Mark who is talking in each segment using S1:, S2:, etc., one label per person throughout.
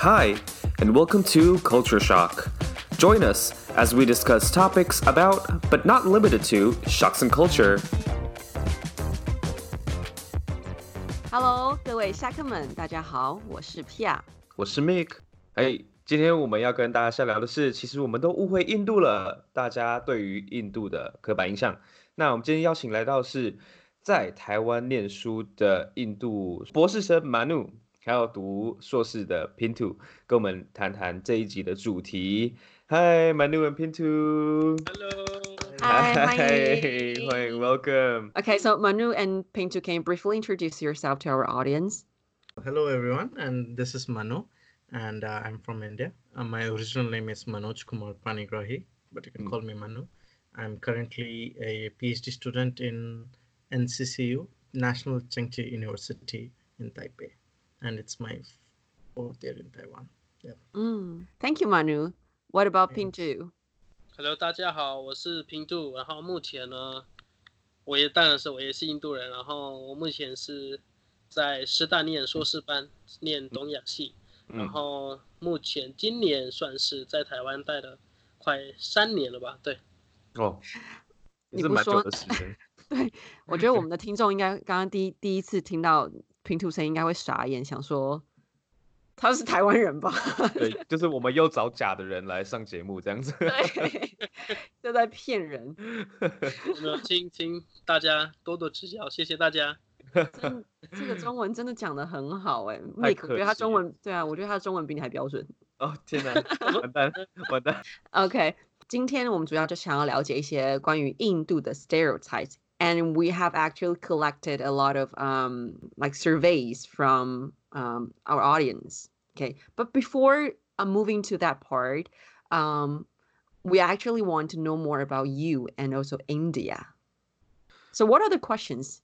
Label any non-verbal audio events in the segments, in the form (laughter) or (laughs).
S1: Hi, and welcome to Culture Shock. Join us as we discuss topics about, but not limited to, shocks and culture.
S2: Hello，各位下客们，大家好，我是 Pia。
S1: 我是 Mick。哎，今天我们要跟大家下聊的是，其实我们都误会印度了，大家对于印度的刻板印象。那我们今天邀请来到是在台湾念书的印度博士生 Manu， 还有读硕士的 Pinto，跟我们谈谈这一集的主题。Hi, Manu and Pinto.
S3: Hello.
S2: Hi,
S1: welcome.
S2: Okay, so Manu and Pinto, can you briefly introduce yourself to our audience?
S3: Hello, everyone, and this is Manu, and uh, I'm from India. Uh, my original name is Manoj Kumar Panigrahi, but you can
S1: mm.
S3: call me Manu. I'm currently a PhD student in NCCU, National Chengchi University in Taipei. And it's my fourth year in Taiwan.
S2: Mm. Thank you, Manu. What about. Pintu?
S4: Hello，大家好，我是平度，然后目前呢，我也当然是我也是印度人，然后我目前是在师大念硕士班，念东亚系，然
S1: 嗯，
S4: 后目前今年算是在台湾待了快三年了吧，对，
S1: 哦，
S2: 你不说
S1: 是蛮久的时间。(laughs)
S2: 我觉得我们的听众应该刚刚第一第一次听到 Pintu 声音，应该会傻眼，想说他是台湾人吧？(laughs)
S1: 对，就是我们又找假的人来上节目这样子。
S2: 对，(laughs) 就在骗人。(laughs)
S4: 有没有请请大家多多指教，谢谢大家。
S2: 真这个中文真的讲的很好哎、
S1: 太
S2: Mick，我觉得他中文对啊，我觉得他的中文比你还标准。
S1: 哦天哪，完蛋完蛋。
S2: OK，今天我们主要就想要了解一些关于印度的 stereotypes。And we have actually collected a lot of um, like surveys from um, our audience. Okay, but before uh, moving to that part, um, we actually want to know more about you and also India. So, what are the questions?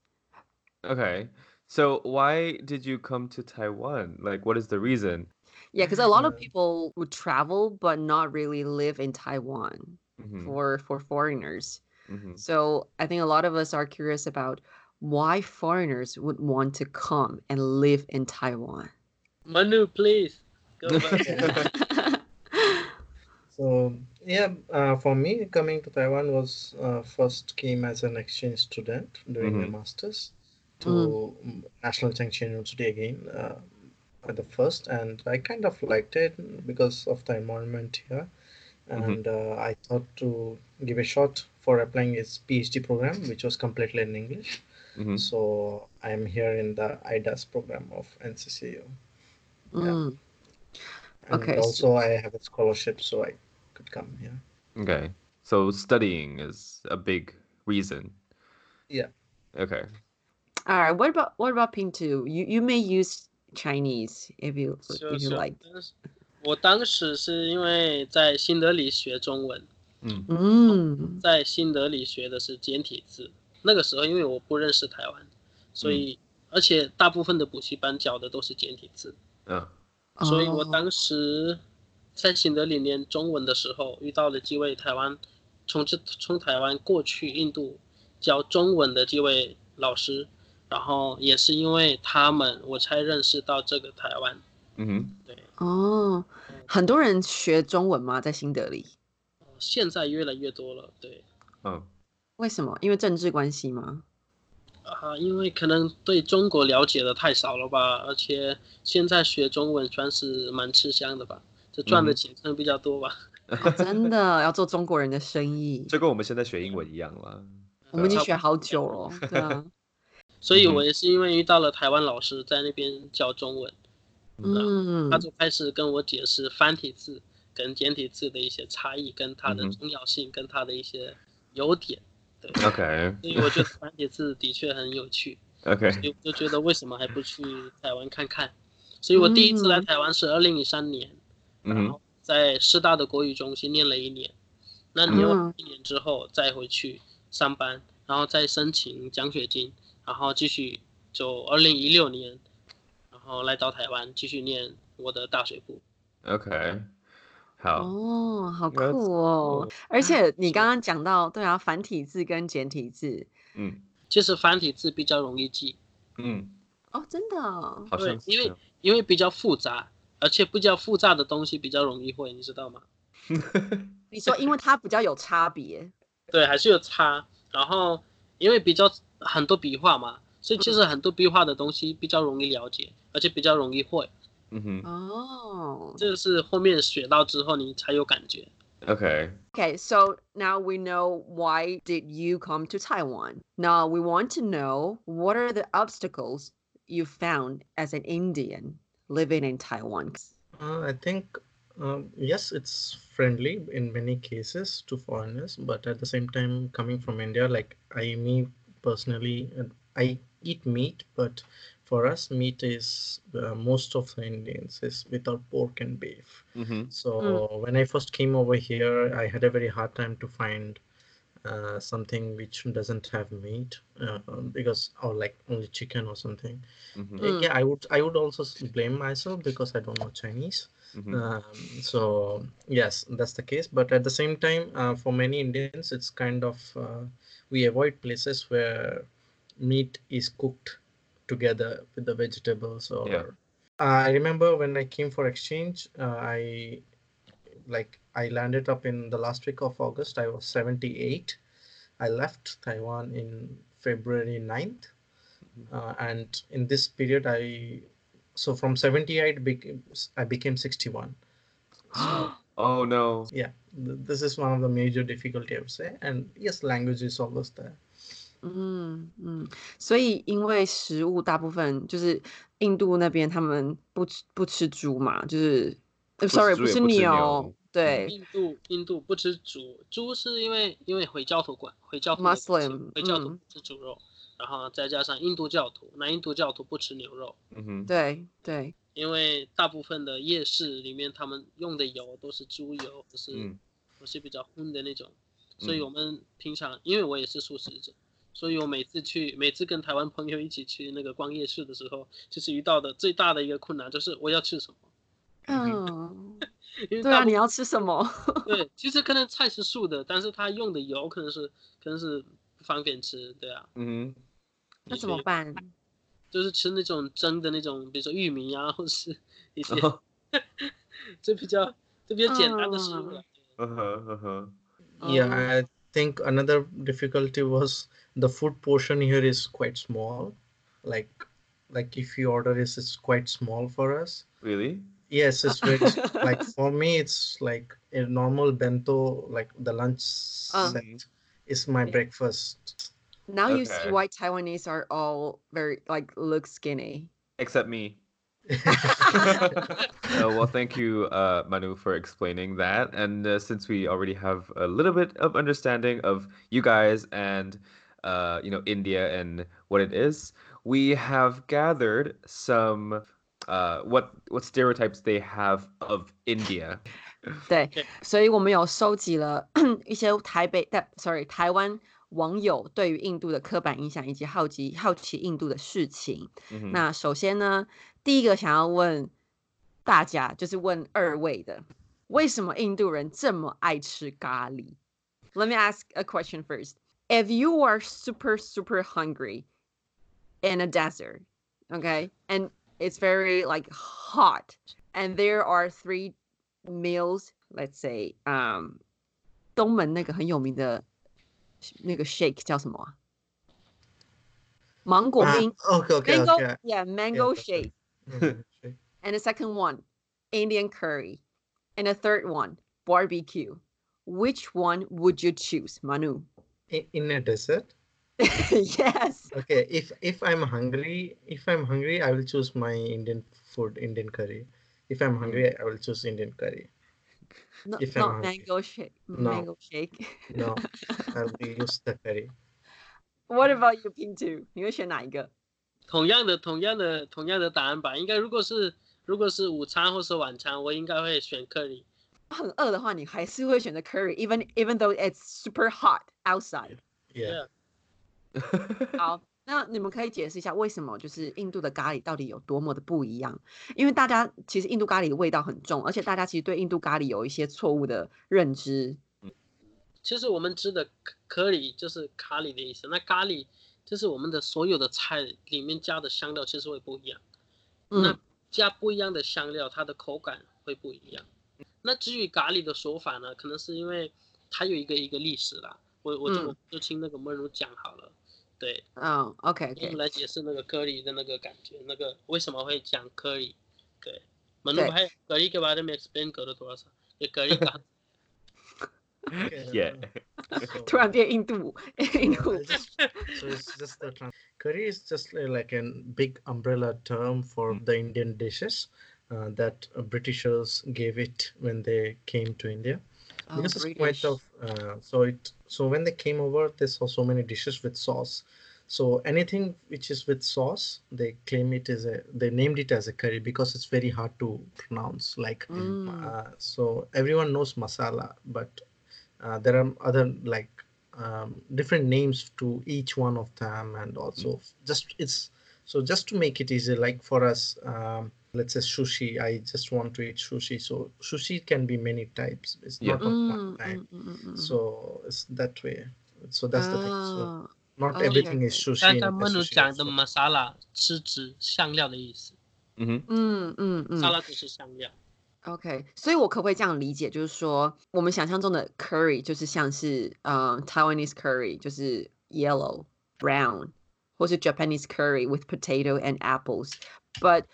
S1: Okay. So why did you come to Taiwan? Like what is the reason?
S2: Yeah, because a lot of people would travel but not really live in Taiwan
S1: Mhm,
S2: for for foreigners.
S1: Mhm.
S2: So I think a lot of us are curious about why foreigners would want to come and live in Taiwan.
S4: Manu, please go (laughs) back. (laughs)
S3: So yeah, uh, for me, coming to Taiwan was uh, first came as an exchange student doing my
S1: Mhm.
S3: masters to mm, National Chengchi University again uh, at the first, and I kind of liked it because of the environment here.
S1: Mm-hmm.
S3: and mm-hmm. I thought to give a shot for applying his PhD program, which was completely in English.
S1: Mm-hmm.
S3: So I am here in the IDAS program of NCCU.
S2: Mm. Yeah.
S3: And
S2: okay.
S3: Also, I have a scholarship, so I could come here.
S1: Okay. So studying is a big reason.
S3: Yeah.
S1: Okay.
S2: All right. What about what about Pintu? You you may use Chinese if you
S4: so,
S2: if you
S4: so
S2: like.
S4: 我当时是因为在新德里学中文，
S2: 嗯嗯
S4: 在新德里学的是简体字。那个时候因为我不认识台湾，所以、而且大部分的补习班教的都是简体字，
S1: 嗯
S4: 所以我
S2: Oh.
S4: 当时在新德里念中文的时候，遇到了几位台湾从这从台湾过去印度教中文的几位老师，然后也是因为他们我才认识到这个台湾。
S1: 嗯哼
S4: 对，
S2: 哦，很多人学中文吗？在新德里？
S4: 现在越来越多了。对
S1: 嗯
S2: 为什么？因为政治关系吗？
S4: 啊，因为可能对中国了解的太少了吧，而且现在学中文算是蛮吃香的吧，就赚的
S1: 嗯
S4: 钱可能比较多吧。(laughs) (laughs)
S2: 哦真的要做中国人的生意，
S1: 就跟我们现在学英文一样啦。
S2: 我们已经学好久了。对啊，(laughs)
S4: 所以我也是因为遇到了台湾老师在那边教中文，
S2: 嗯
S4: 他就开始跟我解释繁体字跟简体字的一些差异，跟它的重要性，跟它的一些优点。对
S1: ，OK
S4: 所以我觉得繁体字的确很有趣，(laughs)
S1: OK
S4: 所以我就觉得为什么还不去台湾看看？所以我第一次来
S2: 嗯。
S4: 台湾是二零一三年，
S1: 嗯
S4: 然后在师大的国语中心念了一年，那念完
S2: 嗯。
S4: 一年之后再回去上班，然后再申请奖学金，然后继续就二零一六年，然后来到台湾继续念我的大学部。
S1: OK，好，
S2: 哦，好酷哦！而且你刚刚讲到，对啊，繁体字跟简体字，
S1: 嗯。
S4: 其实繁体字比较容易记，
S1: 嗯，
S2: 哦，真的哦，
S1: 好
S4: 对因为因为比较复杂，而且比较复杂的东西比较容易会，你知道吗？(laughs)
S2: 你说，因为它比较有差别，(laughs)
S4: 对，还是有差。然后因为比较很多笔画嘛，所以其实很多笔画的东西比较容易了解，而且比较容易会。
S1: 嗯哼
S2: 哦。
S4: 这个是后面学到之后你才有感觉。
S1: ，OK，
S2: Okay, so now we know why did you come to Taiwan. Now we want to know what are the obstacles you found as an Indian living in Taiwan.
S3: Uh, I think um, yes, it's friendly in many cases to foreigners, but at the same time, coming from India, like I me personally, uh, I eat meat, but for us, meat is uh, most of the Indians is without pork and beef.
S1: mm-hmm.
S3: So when I first came over here, I had a very hard time to find uh, something which doesn't have meat uh, because or like only chicken or something.
S1: Mm-hmm.
S3: Uh, Yeah, I would I would also blame myself because I don't know Chinese.
S1: Mm-hmm.
S3: Um, so yes, that's the case. But at the same time, uh, for many Indians, it's kind of uh, we avoid places where meat is cooked together with the vegetables. Or
S1: Yeah.
S3: I remember when I came for exchange, uh, I like I landed up in the last week of August. I was 78. I left Taiwan in February 9th. Uh, and in this period, I so from 78 became I became 61. (gasps)
S1: oh no.
S3: Yeah, th- this is one of the major difficulty I would say. And yes, language is always there.
S2: 嗯嗯，所以因为食物大部分就是印度那边他们不吃不吃猪嘛，就是呃，sorry 不吃
S1: 猪也不吃
S2: 牛
S1: 牛，
S2: 对。
S4: 印度印度不吃猪，猪是因为因为回教徒管回教徒
S2: Muslim，
S4: 回教徒吃猪肉，然后再加上印度教徒，那印度教徒不吃牛肉，
S1: 嗯哼，
S2: 对对，
S4: 因为大部分的夜市里面他们用的油都是猪油，都是、
S1: 嗯。
S4: 都是比较荤的那种，所以
S1: 嗯。
S4: 我们平常因为我也是素食者。所以我每次去，每次跟台湾朋友一起去那个逛夜市的时候，其实遇到的最大的一个困难就是我要吃什么，
S2: 嗯，(laughs)
S4: 因为
S2: 对啊，你要吃什么？(laughs)
S4: 对，其实可能菜是素的，但是他用的油可能是可能是不方便吃，对啊，
S1: 嗯
S2: 那怎么办？
S4: 就是吃那种蒸的那种，比如说玉米啊，或是 (laughs) 一些
S1: 哼，
S4: 就比较就比较简单的食物了。
S1: 嗯哼嗯哼
S3: ，Yeah,
S2: Oh.
S3: I think another difficulty was the food portion here is quite small. Like like if you order this, it's quite small for us.
S1: really?
S3: Yes, it's very (laughs) like for me it's like a normal bento, like the lunch
S2: Uh.
S3: set is my
S2: Yeah.
S3: breakfast.
S2: Now you see why Taiwanese are all very like look skinny.
S1: Except me. (laughs) Uh, well, thank you, uh, Manu, for explaining that. And uh, since we already have a little bit of understanding of you guys and uh, you know India and what it is, we have gathered some uh, what what stereotypes they have of India. (laughs)
S2: 对
S4: OK
S2: 所以我们有收集了一些台北的，sorry，台湾 (clears throat) 网友对于印度的刻板印象以及好奇好奇印度的事情。
S1: Mhm.
S2: 那首先呢，第一个想要问大家，就是问二位的，为什么印度人这么爱吃咖喱？Let me ask a question first. If you are super super hungry in a desert, okay, and it's very like hot, and there are three meals, let's say, um, 东门那个很有名的那个 shake 叫什么啊？芒果
S3: Ah,
S2: 冰。
S3: okay, okay,
S2: mango,
S3: okay.
S2: yeah, mango
S3: that's
S2: shake.
S3: Mhm, okay.
S2: And the second one, Indian curry. And the third one, barbecue. Which one would you choose, Manu?
S3: In, in a desert. (laughs)
S2: yes.
S3: Okay, if if I'm hungry, if I'm hungry, I will choose my Indian food, Indian curry. If I'm hungry, I will choose Indian curry.
S2: Not,
S3: if
S2: not mango shake.
S3: No.
S2: Mango shake.
S3: no, I (laughs) will use strawberry.
S2: What about you, Pintu？你会选哪一个？
S4: 同样的，同样的，同样的答案吧。应该如果是如果是午餐或是晚餐，我应该会选 curry。
S2: 很饿的话，你还是会选择 curry，even even though it's super hot outside。
S3: Yeah。
S2: 好，那你们可以解释一下为什么就是印度的咖喱到底有多么的不一样？因为大家其实印度咖喱的味道很重，而且大家其实对印度咖喱有一些错误的认知。
S4: 其实我们吃的科科里就是咖喱的意思，那咖喱就是我们的所有的菜里面加的香料其实会不一样。
S2: 嗯
S4: 那加不一样的香料，它的口感会不一样。那至于咖喱的说法呢，可能是因为它有一个一个历史啦。我我就、
S2: 嗯
S4: 我就听那个梦如讲好了。对，
S2: 嗯，OK
S4: 我
S2: OK，
S4: 们来解释那个 curry 的那个感觉，那个为什么会讲 curry？对，मनु
S2: 对
S4: भाई curry के बारे में explain करो थोड़ा सा ये curry कहाँ
S3: Okay,
S1: Yeah.
S3: uh, so-
S2: 突然变印度，印
S3: Yeah,
S2: 度
S3: I'll just- so it's just the trans- curry is just li- like a big umbrella term for
S1: Mm.
S3: the Indian dishes uh, that uh, Britishers gave it when they came to India.
S2: Oh,
S3: because it's
S2: British.
S3: quite of uh, so it so when they came over, they saw so many dishes with sauce. So anything which is with sauce, they claim it is a they named it as a curry because it's very hard to pronounce. Like
S2: Mm.
S3: uh, so everyone knows masala, but uh, there are other like um, different names to each one of them, and also just it's so just to make it easy, like for us, um, let's say sushi. I just want to eat sushi, so sushi can be many types. It's
S1: Yeah.
S3: not of
S2: Mm,
S3: one type.
S2: mm, mm, mm, mm.
S3: So it's that way. So that's the thing. So
S2: Ah,
S3: not
S2: okay,
S3: everything is
S2: okay.
S3: sushi.
S4: 刚
S3: in
S4: 刚
S3: a
S4: 莫如
S3: sushi
S4: 讲的
S3: restaurant.
S4: masala 是指香料的意思，
S1: 嗯哼，
S2: 嗯嗯嗯
S4: 沙拉就是香料。
S2: OK，所以我可不可以这样理解，就是说我们想象中的 curry 就是像是呃 Taiwanese curry 就是 yellow brown， 或是 Japanese curry with potato and apples。But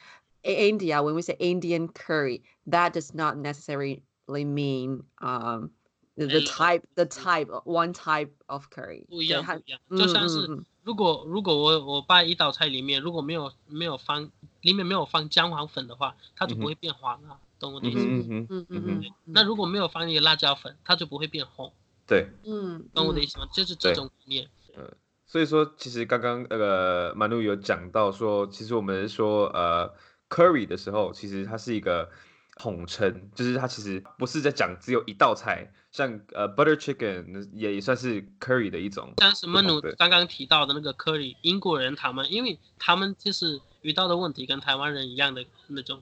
S2: in India, when we say Indian curry, that does not necessarily mean um the, the
S4: Yellow.
S2: type the type one type of curry。
S4: 不一
S2: 对它
S4: 样不一样，
S2: 嗯
S4: 就像是
S2: 嗯嗯
S4: 如果如果我我把一道菜里面如果没有没有放里面没有放姜黄粉的话，它就
S1: 嗯哼
S4: 不会变黄啊，懂我的意思吗？
S1: 嗯哼嗯哼
S2: 嗯
S1: 嗯
S2: 嗯
S1: 哼，
S4: 那如果没有放那个辣椒粉，它就不会变红，
S1: 对。
S2: 嗯
S4: 懂我的意思吗？就是这
S1: 对
S4: 种概念。
S1: 所以说，其实刚刚那个马努有讲到说，其实我们说呃 curry 的时候，其实它是一个统称，就是它其实不是在讲只有一道菜，像呃 butter chicken 也也算是 curry 的一种。
S4: 像是曼努
S1: 对
S4: 刚刚提到的那个 curry，，英国人他们，因为他们就是遇到的问题跟台湾人一样的那种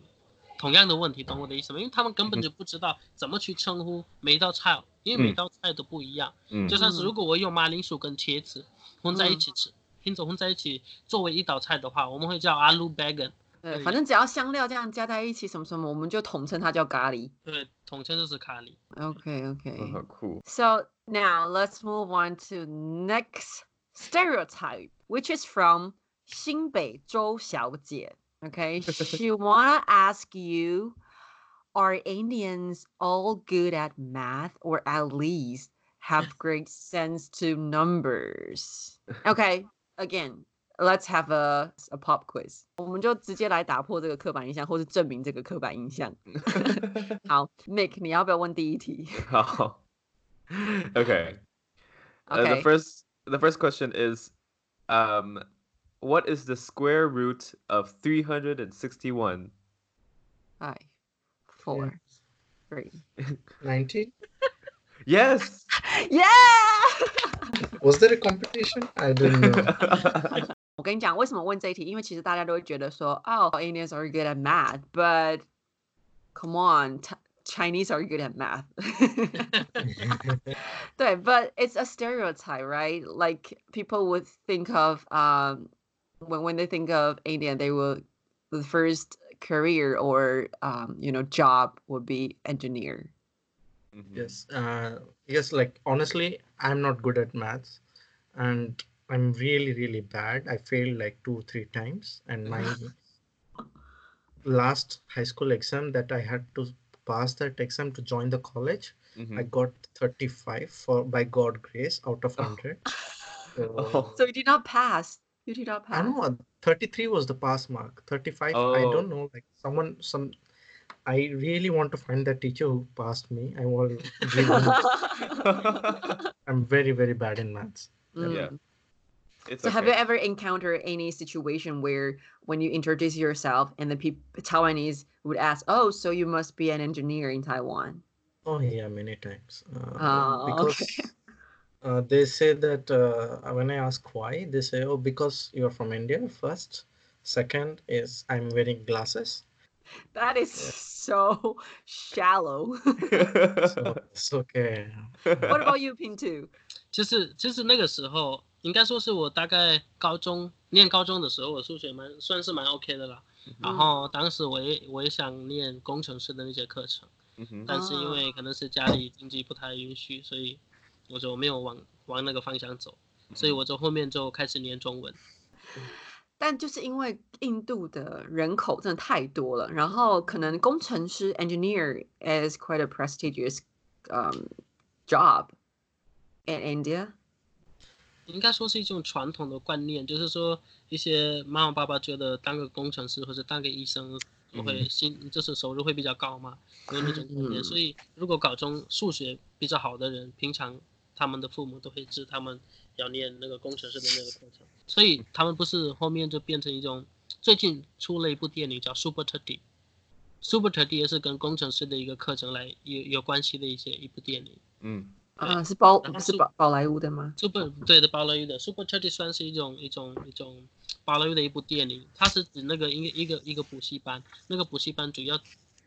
S4: 同样的问题，懂我的意思吗？因为他们根本就不知道怎么去称呼每一道菜，因为每
S1: 嗯
S4: 道菜都不一样。
S1: 嗯
S4: 就算是
S2: 嗯
S4: 如果我用马铃薯跟茄子混在一起吃，拼着混在一起作为一道菜的话，我们会叫阿鲁 baingan。
S2: 对，反正只要香料这样加在一起，什么什么，我们就统称它叫咖喱。
S4: 对，统称就是咖喱。
S1: Okay,
S2: okay.
S1: 很酷。
S2: So now let's move on to next stereotype, which is from 新北周小姐. (laughs) She wanna ask you, are Indians all good at math, or at least have great sense to numbers. Okay, again, let's have a a pop quiz，我们就直接来打破这个刻板印象，或是证明这个刻板印象。好，Mick，你要不要问第一题？
S1: 好。Okay. (laughs) (laughs) Uh,
S2: okay.
S1: the first the first question is, um, what is the square root of three hundred and sixty
S2: one? I four, yes. three, (laughs)
S3: nineteen.
S1: Yes. (laughs)
S2: Yeah! (laughs)
S3: Was there a competition? I didn't know. (laughs)
S2: 我跟你讲，为什么问这一题？因为其实大家都会觉得说，哦，Indians are good at math, but come on, Ch- Chinese are good at math. 对，but it's a stereotype, right? Like people would think of um when when they think of Indian, they will the first career or um you know job would be engineer.
S1: Mhm.
S3: yes. Uh, yes, like honestly, I'm not good at maths and I'm really, really bad. I failed like two, three times. And my (laughs) last high school exam that I had to pass that exam to join the college,
S1: Mhm.
S3: I got 35 for by God grace out of 100. (laughs) So,
S1: Oh.
S2: So you did not pass. You did not pass.
S3: I know uh, 33 was the pass mark. 35, I
S1: Oh.
S3: don't know. Like someone, some, I really want to find that teacher who passed me. I will. (laughs) (laughs) I'm very, very bad in maths.
S1: Yeah.
S2: Mm.
S1: It's
S2: So have you ever encountered any situation where when you introduce yourself and the people Taiwanese would ask, "Oh, so you must be an engineer in Taiwan?"
S3: Oh yeah, many times. Uh,
S2: Oh,
S3: because
S2: okay.
S3: uh, they say that uh, when I ask why, they say, "Oh, because you're from India." First, second is I'm wearing glasses. (laughs)
S2: That is so shallow. (laughs)
S3: So it's okay.
S2: what about (laughs) you, Pinto?
S4: 就是就是那个时候，应该说是我大概高中念高中的时候，我数学蛮算是蛮 OK 的啦。然后当时我也我也想念工程师的那些课程，但是因为可能是家里经济不太允许，所以我就没有往往那个方向走，所以我就后面就开始念中文。
S2: 但就是因为印度的人口真的太多了，然后可能工程师 engineer is quite a prestigious um job in India.
S4: 应该说是一种传统的观念，就是说一些妈妈爸爸觉得当个工程师或者当个医生会薪就是收入会比较高嘛，有那种观念。所以如果高中数学比较好的人，平常他们的父母都会指他们要念那个工程师的那个课程。所以他们不是后面就变成一种，最近出了一部电影叫《Super Thirty》，Super Thirty 也是跟工程师的一个课程来有有关系的一些一部电影。
S1: 嗯。
S2: 啊，是宝是宝宝莱坞的吗
S4: ？Super 对的，宝莱坞的 Super Thirty 算是一种一种一种宝莱坞的一部电影，它是指那个一个一个一个补习班，那个补习班主要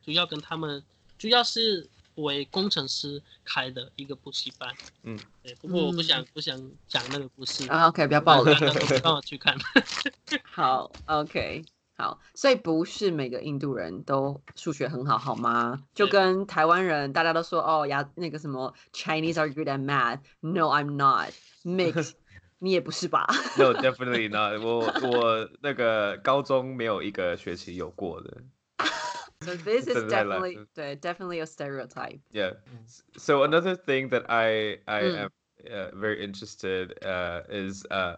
S4: 主要跟他们主要是为工程师开的一个补习班。
S1: 嗯，
S4: 对，不过我不想不想讲那个故事
S2: 啊，OK，不要暴露，
S4: 让我去看。
S2: 好，OK。好，所以不是每个印度人都数学很好，好吗？就跟台湾人，大家都说哦呀，那个什么 Chinese are good at math。No, I'm not. (laughs) Mix，你也不是吧
S1: ？No, definitely not. 我我那个高中没有一个学期有过的。
S2: So this is definitely 对，definitely a stereotype.
S1: Yeah. So another thing that I I am very interested uh is uh.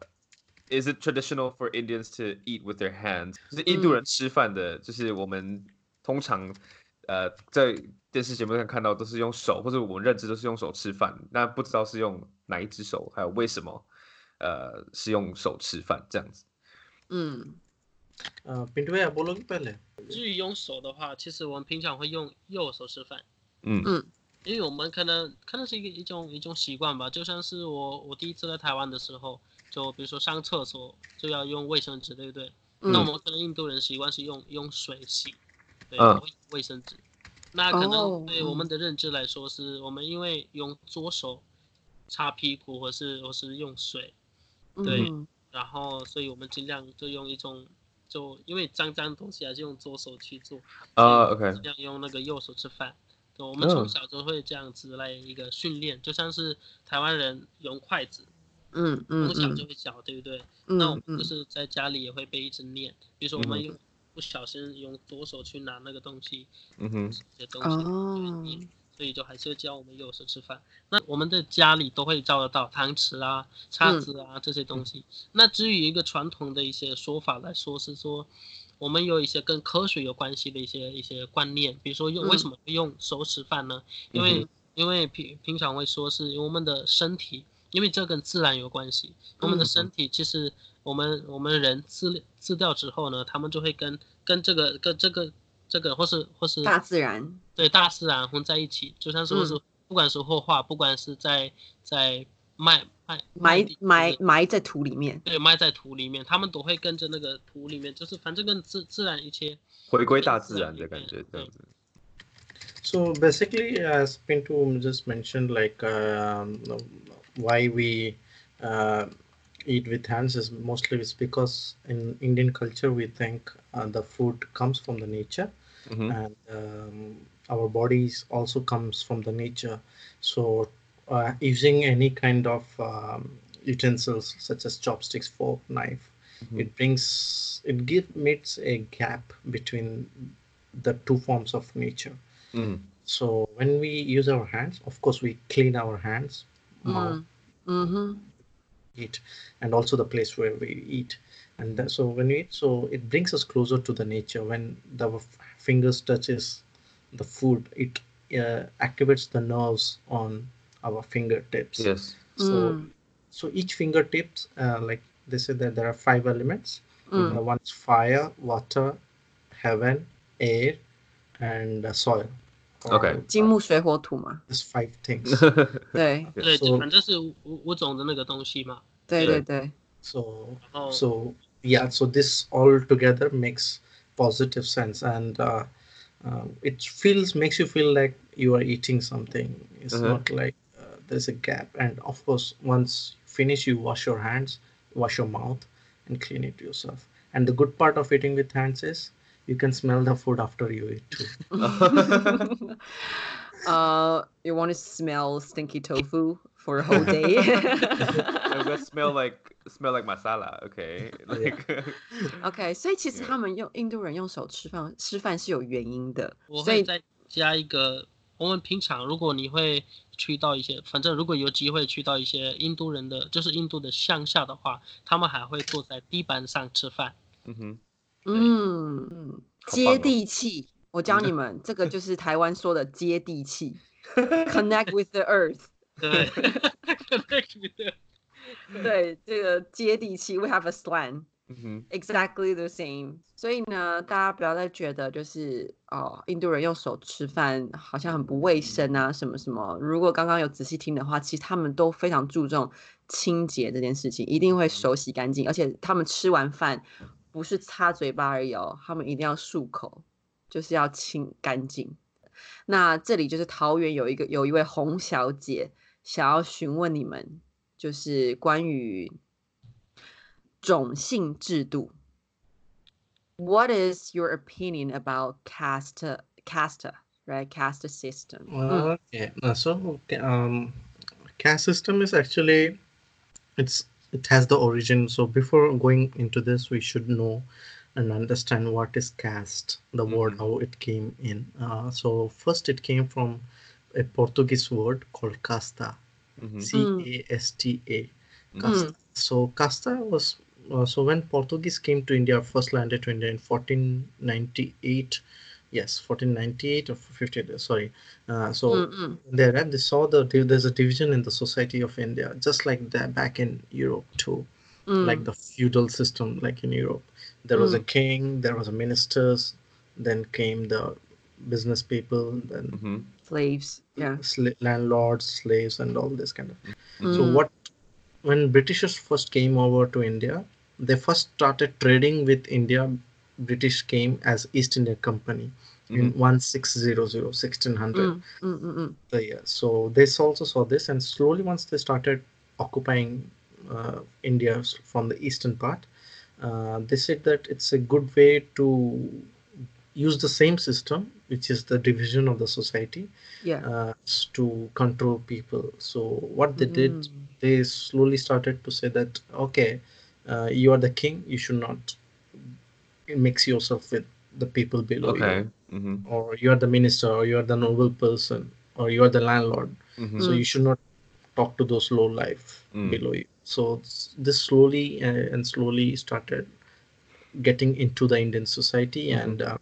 S1: Is it traditional for Indians to eat with their hands？就是印度人吃饭的，就是我们通常呃在电视节目上看到都是用手，或者我们认知都是用手吃饭。那不知道是用哪一只手，还有为什么呃是用手吃饭这样子？
S2: 嗯，
S4: 至于用手的话，其实我们平常会用右手吃饭。
S1: 嗯。嗯，
S4: 因为我们可能可能是一个一种一种习惯吧，就像是我我第一次来台湾的时候。就比如说上厕所就要用卫生纸，对不对？那我们可能印度人习惯是用用水洗，对，卫生纸。那可能对我们的认知来说，是我们因为用左手擦屁股，或是或是用水，对，然后所以我们尽量就用一种，就因为脏脏东西还是用左手去做
S1: 啊，OK，
S4: 尽量用那个右手吃饭。我们从小就会这样子来一个训练，就像是台湾人用筷子。
S2: 嗯嗯，
S4: 从小就会教，对不对？那我们就是在家里也会被一直念，比如说我们用不小心用左手去拿那个东西，
S1: 嗯哼，
S4: 这些东西就会念，所以就还是会教我们右手吃饭。那我们的家里都会照得到汤匙啊、叉子啊这些东西。那至于一个传统的一些说法来说，是说我们有一些跟科学有关系的一些一些观念，比如说用为什么会用手吃饭呢？因为因为平平常会说是我们的身体。因为这跟自然有关系，我们的身体其实我们我们人自自掉之后呢，他们就会跟跟这个跟这个这个或是或是
S2: 大自然
S4: 对大自然混在一起，就像说是不管是绘画，不管是在在埋埋
S2: 埋埋埋在土里面，
S4: 对埋在土里面，他们都会跟着那个土里面，就是反正跟自自然一切
S1: 回归大自然的感觉这样子。
S3: So basically, as Pinto just mentioned, like um, why we uh, eat with hands is mostly it's because in Indian culture we think uh, the food comes from the nature, mm-hmm. and um, our bodies also comes from the nature. So uh, using any kind of um, utensils such as chopsticks, fork, knife, mm-hmm. it brings it gives makes a gap between the two forms of nature.
S1: Mm.
S3: So when we use our hands, of course, we clean our hands
S2: mm. mm-hmm.
S3: eat and also the place where we eat and that, so when we eat so it brings us closer to the nature when the fingers touches the food it uh, activates the nerves on our fingertips
S1: yes
S3: so mm. so each fingertips uh, like they said that there are five elements
S2: mm.
S3: uh, one's fire water heaven air and uh, soil
S1: OK，
S2: 金木水火土嘛。
S3: There's five things. (laughs)
S2: 对
S4: 对，反正是五五种的那个东西嘛。
S2: 对对对。
S3: So so yeah, so this all together makes positive sense, and uh, uh, it feels makes you feel like you are eating something. It's uh-huh. not like uh, there's a gap. And of course, once you finish, you wash your hands, wash your mouth, and clean it yourself. And the good part of eating with hands is you can smell the food after you eat too. (laughs)
S2: uh, you want to smell stinky tofu for a whole day? (laughs) (laughs)
S1: It will smell like smell like masala. Okay, like
S2: OK，所以其实
S1: Yeah.
S2: 他们用印度人用手吃饭吃饭是有原因的，所以
S4: 我会再加一个，我们平常如果你会去到一些，反正如果有机会去到一些印度人的，就是印度的乡下的话，他们还会坐在地板上吃饭。
S1: 嗯哼，
S2: 嗯嗯，
S1: 好
S2: 接
S1: 棒哦
S2: 地气。我教你们，这个就是台湾说的接地气，connect with the earth。
S4: 对，connect with the (laughs)
S2: 对，这个接地气，we have a slang。，exactly the same。所以呢，大家不要再觉得就是哦，印度人用手吃饭好像很不卫生啊，什么什么。如果刚刚有仔细听的话，其实他们都非常注重清洁这件事情，一定会手洗干净，而且他们吃完饭不是擦嘴巴而已哦，他们一定要漱口，就是要清干净。那这里就是桃园有一个有一位洪小姐想要询问你们，就是关于种姓制度。What is your opinion about caste caste right caste system?
S3: Well, okay. Uh, so, okay, um, caste system is actually it's it has the origin. So before going into this, we should know and understand what is caste, the word
S1: Mhm.
S3: how it came in. Uh, so first, it came from a Portuguese word called casta,
S1: mhm,
S3: C A S T A.
S2: Mm.
S3: So casta was uh, so when Portuguese came to India, first landed to India in 1498. Yes, 1498 or 50. Sorry. Uh, so
S2: Mm, mm,
S3: there and they saw the there's a division in the society of India, just like that back in Europe too, like
S2: mm,
S3: the feudal system, like in Europe. There was a king, there was a ministers, then came the business people, then
S1: mhm,
S2: slaves. Yeah.
S3: sla- landlords, slaves, and all this kind of. So
S2: Mm.
S3: what when Britishers first came over to India, they first started trading with India. British came as East India Company in 1600, 1600
S2: Mm, mm, mm, mm.
S3: the year. So they also saw this, and slowly once they started occupying uh, India from the eastern part, uh, they said that it's a good way to use the same system, which is the division of the society,
S2: Yeah.
S3: uh, to control people. So what they did,
S2: Mm.
S3: they slowly started to say that okay, uh, you are the king, you should not mix yourself with the people below you
S1: Okay. mhm,
S3: or you are the minister or you are the noble person or you are the landlord
S1: mhm,
S3: so
S2: Mm.
S3: you should not talk to those low life
S1: Mm.
S3: below you so this slowly uh, and slowly started getting into the indian society
S1: Mhm.
S3: and uh,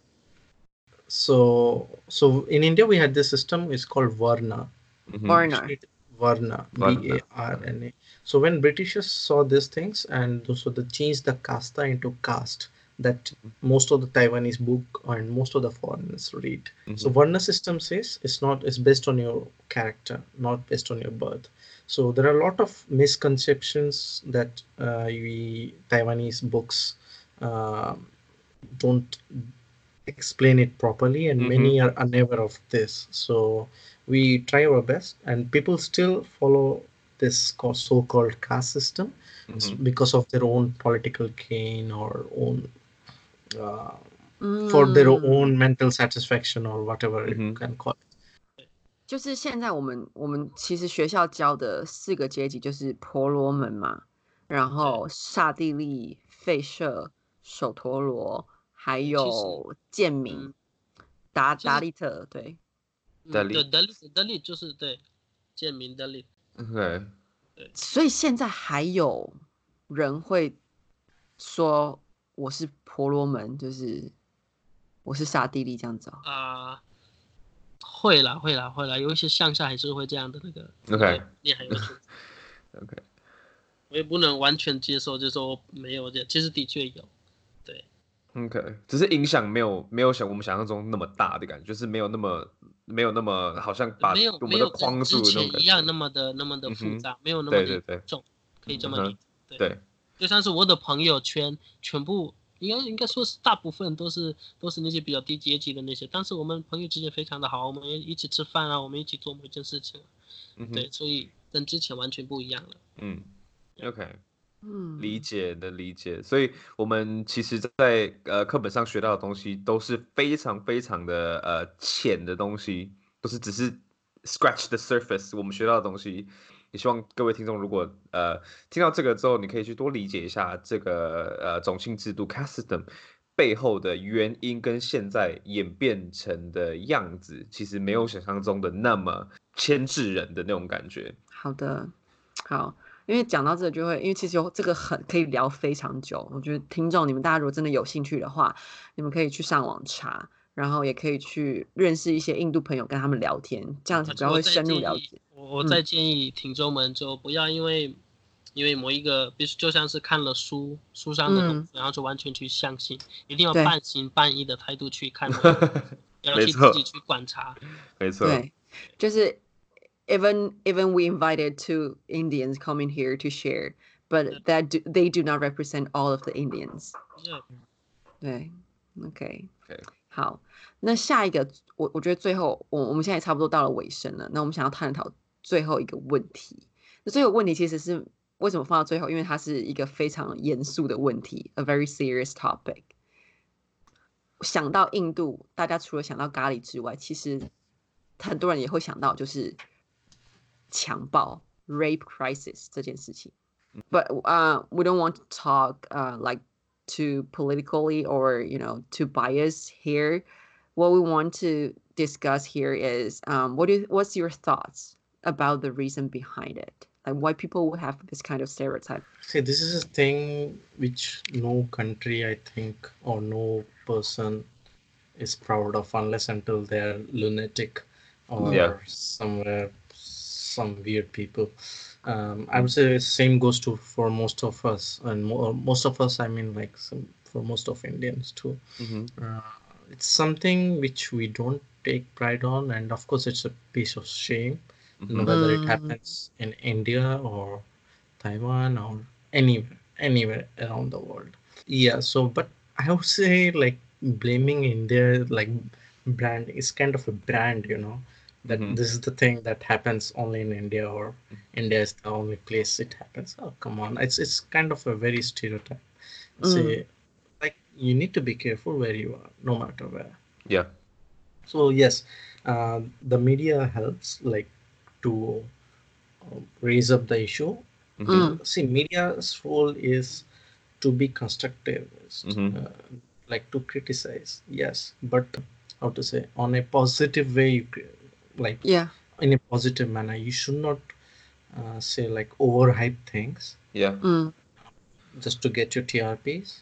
S3: so so in india we had this system is called varna
S1: mhm,
S2: Varna.
S3: Varna,
S1: Varna,
S3: V A R N A. So when Britishers saw these things and so they changed the casta into caste that most of the Taiwanese book and most of the foreigners read. So
S1: mhm,
S3: Varna system says it's not it's based on your character, not based on your birth. So there are a lot of misconceptions that uh, we Taiwanese books uh, don't explain it properly, and many are unaware of this. So we try our best, and people still follow this co- so-called caste system s-
S1: mhm.
S3: because of their own political gain or own uh, for their
S2: Mm.
S3: own mental satisfaction or whatever you
S1: Mhm.
S3: can call it.
S2: 就是现在我们我们其实学校教的四个阶级就是婆罗门嘛，然后刹帝利、吠舍、首陀罗， 还有建民
S4: 嗯、
S2: 达达利特，对，
S4: 嗯，
S1: 德利
S4: 对德利德利就是对建民德利
S1: ，Okay.
S2: 所以现在还有人会说我是婆罗门，就是我是刹帝利这样子哦。
S4: 啊、会啦会啦会啦，有一些乡下还是会这样的那个
S1: OK
S4: 你还有存在 (laughs)
S1: OK.
S4: 我也不能完全接受，就说没有这，其实的确有，
S1: OK，只是影响没有没有想我们想象中那么大的感觉，就是没有那么没有那么好像把
S4: 没有
S1: 我们的
S4: 没有之
S1: 框住
S4: 一样。那么的那么的复杂，没有那么的
S1: 对对对
S4: 重，可以这么理解。对
S1: 对，
S4: 就像是我的朋友圈，全部应该应该说是大部分都是都是那些比较低阶级的那些，但是我们朋友之间非常的好，我们一起吃饭啊，我们一起做某一件事情对，所以跟之前完全不一样了。
S1: 嗯，OK，
S2: 嗯，
S1: 理解能理解，所以我们其实，在呃课本上学到的东西都是非常非常的呃浅的东西，都是只是 scratch the surface。我们学到的东西，也希望各位听众如果呃听到这个之后，你可以去多理解一下这个呃种姓制度 caste system 背后的原因跟现在演变成的样子，其实没有想象中的那么牵制人的那种感觉。
S2: 好的，好。因为讲到这就会，因为其实这个很可以聊非常久。我觉得听众你们大家如果真的有兴趣的话，你们可以去上网查，然后也可以去认识一些印度朋友，跟他们聊天，这样子比较会深入了解。
S4: 我我再建议听众们就不要因为因为某一个，比如就像是看了书书上的东西，然后就完全去相信，一定要半信半疑的态度去看，(laughs) 要去自己去观察。(laughs)
S1: 没错，
S2: 对，就是。Even even we invited two Indians coming here to share, but that do, they do not represent all of the Indians.
S4: Yeah.
S2: 对，OK，OK，、好，那下一个，我我觉得最后，我我们现在差不多到了尾声了。那我们想要探讨最后一个问题。那最后问题其实是为什么放到最后？因为它是一个非常严肃的问题，a very serious topic。想到印度，大家除了想到咖喱之外，其实很多人也会想到就是。强暴 rape crisis 这件事情。But uh, we don't want to talk uh, like too politically or you know too biased here. What we want to discuss here is um, what is what's your thoughts about the reason behind it? Like why people would have this kind of stereotype?
S3: See, this is a thing which no country, I think, or no person is proud of unless until they're lunatic or yeah. somewhere some weird people. Um, I would say same goes to for most of us, and mo- most of us, I mean, like some, for most of Indians too.
S1: Mm-hmm.
S3: Uh, it's something which we don't take pride on, and of course, it's a piece of shame, mm-hmm. whether it happens in India or Taiwan or anywhere, anywhere around the world. Yeah. So, but I would say like blaming India, like brand is kind of a brand, you know that mm-hmm. this is the thing that happens only in India or mm-hmm. India is the only place it happens. Oh come on, it's it's kind of a very stereotype. Mm. Say, like you need to be careful where you are, no matter where.
S1: Yeah.
S3: So yes, uh, the media helps like to uh, raise up the issue.
S2: Mm-hmm. Mm.
S3: See, media's role is to be constructive,
S1: mm-hmm.
S3: uh, like to criticize. Yes, but how to say on a positive way you like
S2: yeah.
S3: in a positive manner you should not uh, say like overhype things.
S1: Yeah.
S2: Mm.
S3: just to get your trps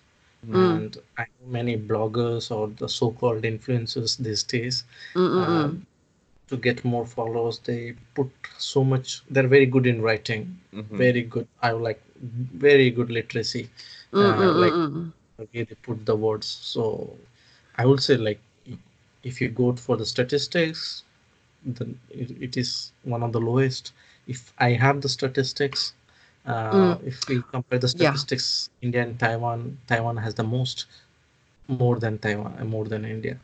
S2: mm.
S3: and i know many bloggers or the so-called influencers these days
S2: um,
S3: to get more followers they put so much they're very good in writing.
S1: Mm-hmm.
S3: very good i like very good literacy. Uh, like okay they put the words. So i would say like if you go for the statistics the, it, it is one of the lowest. If I have the statistics, uh,
S2: Mm.
S3: if we compare the
S2: Yeah.
S3: statistics, India and Taiwan, Taiwan has the most, more than Taiwan, more than India.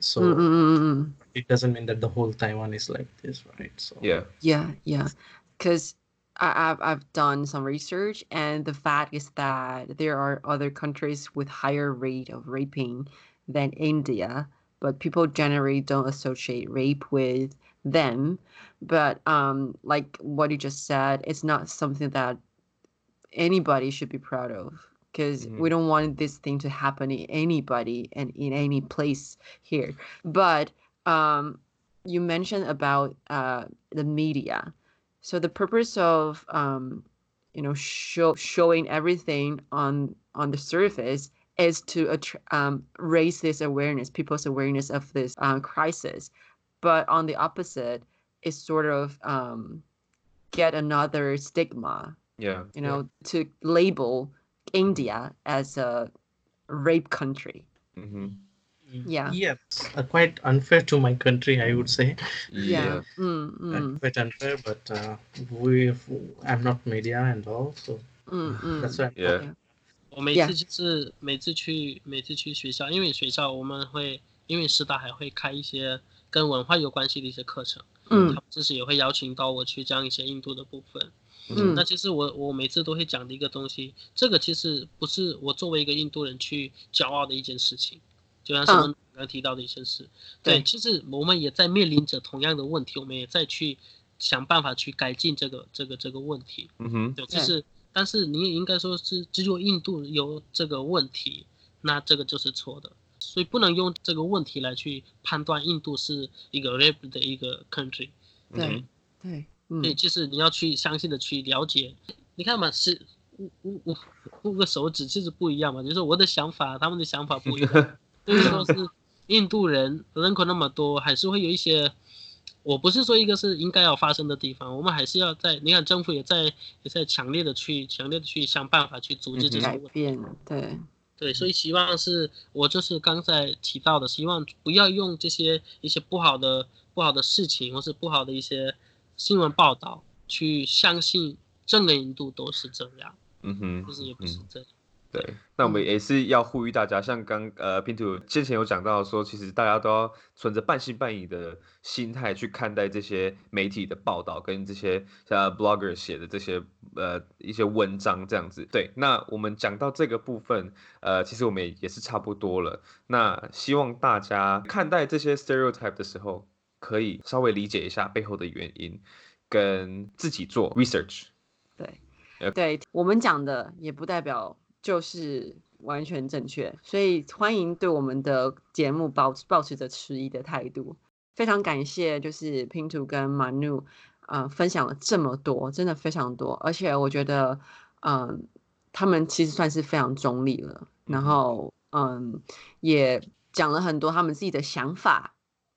S3: So
S2: Mm, mm, mm, mm.
S3: it doesn't mean that the whole Taiwan is like this, right? So
S1: Yeah.
S2: Yeah, yeah. Because I've I've done some research, and the fact is that there are other countries with higher rate of raping than India, but people generally don't associate rape with them. But um, like what you just said, it's not something that anybody should be proud of because
S1: Mhm.
S2: we don't want this thing to happen to anybody and in any place here. But um, you mentioned about uh, the media. So the purpose of um, you know show, showing everything on on the surface is to attr- um, raise this awareness, people's awareness of this uh, crisis. But on the opposite, is sort of um, get another stigma,
S1: Yeah.
S2: you know, to label India as a rape country.
S1: Mm-hmm.
S2: Yeah.
S3: yeah, it's, uh, quite unfair to my country, I would say.
S2: Yeah. Mm,
S3: Uh,
S2: mm,
S3: quite unfair, but uh, we I'm not media and all, so
S2: mm, mm.
S3: that's why. I'm
S1: Yeah.
S4: 我每次就是每次去每次去学校，因为学校我们会因为师大还会开一些跟文化有关系的一些课程，
S2: 嗯
S4: 他们就是也会邀请到我去讲一些印度的部分。
S2: 嗯
S4: 那其实我我每次都会讲的一个东西，这个其实不是我作为一个印度人去骄傲的一件事情，就像是我们刚刚提到的一些事。对，
S2: 对
S4: 其实我们也在面临着同样的问题，我们也在去想办法去改进这个这个这个问题。
S1: 嗯哼，
S4: 对，就
S2: 对
S4: 是，但是你也应该说是只有印度有这个问题，那这个就是错的，所以不能用这个问题来去判断印度是一个 rape 的一个 country。
S2: 对
S1: 嗯
S2: 对，嗯
S4: 对，就是你要去详细的去了解。你看嘛，是五五五五个手指其实不一样嘛，就是我的想法，他们的想法不一样。(laughs) 所以说是印度人人口那么多，还是会有一些。我不是说一个是应该要发生的地方，我们还是要在你看政府也在也在强烈的去强烈的去想办法去阻止这些问题。
S2: 改变，对，
S4: 对，所以希望是我就是刚才提到的，希望不要用这些一些不好的不好的事情，或是不好的一些新闻报道去相信整个印度都是这样，
S1: 嗯哼，
S4: 其实也不是
S1: 嗯
S4: 这样。
S1: 对，那我们也是要呼吁大家，像刚呃拼图之前有讲到说，其实大家都要存着半信半疑的心态去看待这些媒体的报道跟这些像 blogger 写的这些呃一些文章这样子。对，那我们讲到这个部分，呃，其实我们也也是差不多了。那希望大家看待这些 stereotype 的时候，可以稍微理解一下背后的原因，跟自己做 research。
S2: 对
S1: OK
S2: 对，我们讲的也不代表就是完全正确，所以欢迎对我们的节目保保持着迟疑的态度。非常感谢，就是 Pinto 跟 Manu，呃，分享了这么多，真的非常多，而且我觉得，嗯、他们其实算是非常中立了，然后，嗯，也讲了很多他们自己的想法，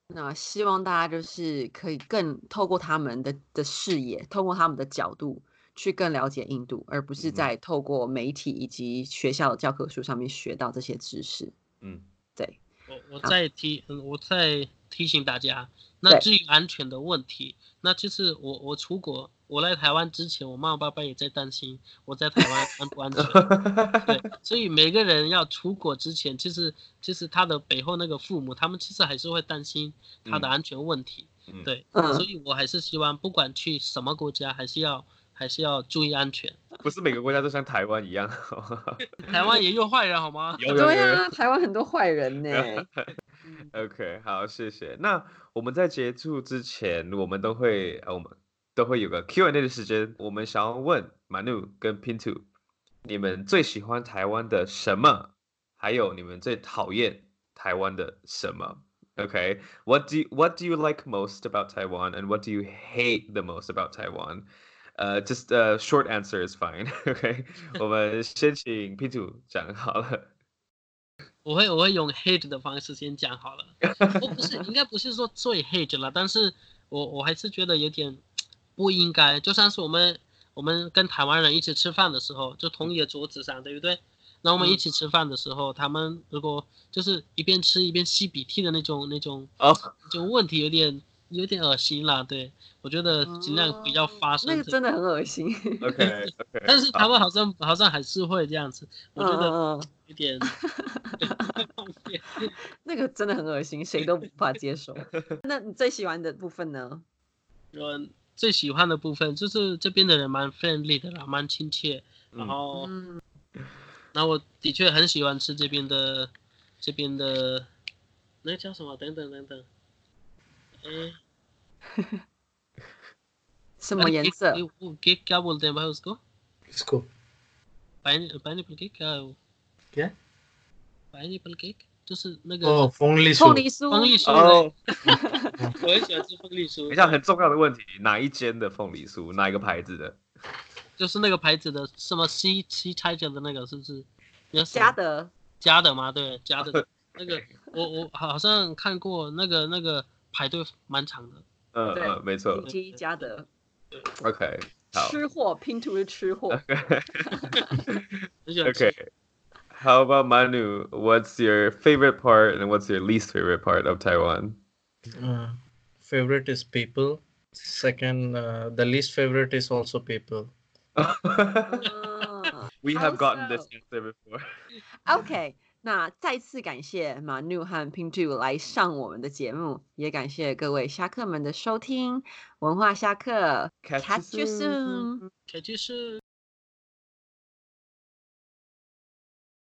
S2: 那希望大家就是可以更透过他们的的视野，透过他们的角度去更了解印度，而不是
S1: 嗯。
S2: 在透过媒体以及学校的教科书上面学到这些知识。
S1: 嗯。
S2: 对，
S4: 我我
S2: 好。
S4: 再提，嗯我再提醒大家，那至于安全的问题，那就是我我出国，我来台湾之前，我妈妈爸爸也在担心我在台湾安不安全。对，(laughs) 所以每个人要出国之前，其实其实他的背后那个父母，他们其实还是会担心他的
S1: 嗯。
S4: 安全问题。
S1: 嗯。
S4: 对，
S2: 嗯。
S4: 所以我还是希望，不管去什么国家，还是要还是要注意安全。(laughs)
S1: 不是每个国家都像台湾一样。(laughs)
S4: 台湾也有坏人好吗？(laughs)
S1: 有有有有
S2: 对啊，台湾很多坏人呢。
S1: OK，好，谢谢。那我们在结束之前，我们都会呃，我们都会有个 Q&A 的时间。我们想要问 Manu 跟 Pinto，你们最喜欢台湾的什么？还有你们最讨厌台湾的什么？OK，What、do you, What do you like most about Taiwan, and what do you hate the most about Taiwan? 呃、j u s t a short answer is fine. (laughs) OK，我们先请 P two 讲好了。
S4: 我会我会用 hate 的方式先讲好了。我不是应该不是说最 hate 了，但是我我还是觉得有点不应该。就像是我们我们跟台湾人一起吃饭的时候，就同一个桌子上，对不对？那我们一
S2: 嗯
S4: 起吃饭的时候，他们如果就是一边吃一边吸鼻涕的那种那种
S1: 哦，
S4: 就问题，有点有点恶心啦。对我觉得尽量不要发生
S2: 那个真的很恶心。(laughs)
S1: OK OK，
S4: 但是他们好像好像还是会这样子，我觉得有点。(laughs)
S2: 那个真的很恶心，谁都无法接受。(laughs) 那你最喜欢的部分呢？
S4: 我最喜欢的部分就是这边的人蛮 friendly 的啦，蛮亲切。然
S1: 嗯
S4: 后，
S2: 嗯，
S4: 然后我的确很喜欢吃这边的这边的那个叫什么？等等等等，哎，(laughs)
S2: 什么颜色？
S4: cake क्या बोलते हैं भाई उसको
S3: इसको
S4: pineapple cake क्या है वो
S3: क्या
S4: pineapple cake 就是那个
S3: O फोंगली
S2: 凤梨酥。
S4: 凤梨酥
S1: 哦，
S4: 我很喜欢吃凤梨酥
S1: 等一，下，很重要的问题，哪一间的凤梨酥，哪一个牌子的？
S4: 就是那个牌子的什么 C C 拆着的那个是不是？你要什么
S2: 嘉德。
S4: 加的吗？对，加的(laughs) 那个，我我好像看过那个那个排队蛮长的。
S2: 对
S1: 嗯嗯，没错。
S2: T 嘉德。
S1: OK，好。
S2: 吃货拼图是吃货。(laughs)
S4: 很喜欢吃
S1: Okay. How about Manu? What's your favorite part and what's your least favorite part of Taiwan?
S3: Uh, favorite is people. Second, uh, the least favorite is also people. (laughs)
S2: Ah,
S1: we have gotten this
S2: Also-
S1: answer before.
S2: OK， 那再次感谢 Manu 和 Pintu 来上我们的节目，也感谢各位侠客们的收听。文化侠客
S1: Catch you
S2: you soon。
S4: Catch you soon.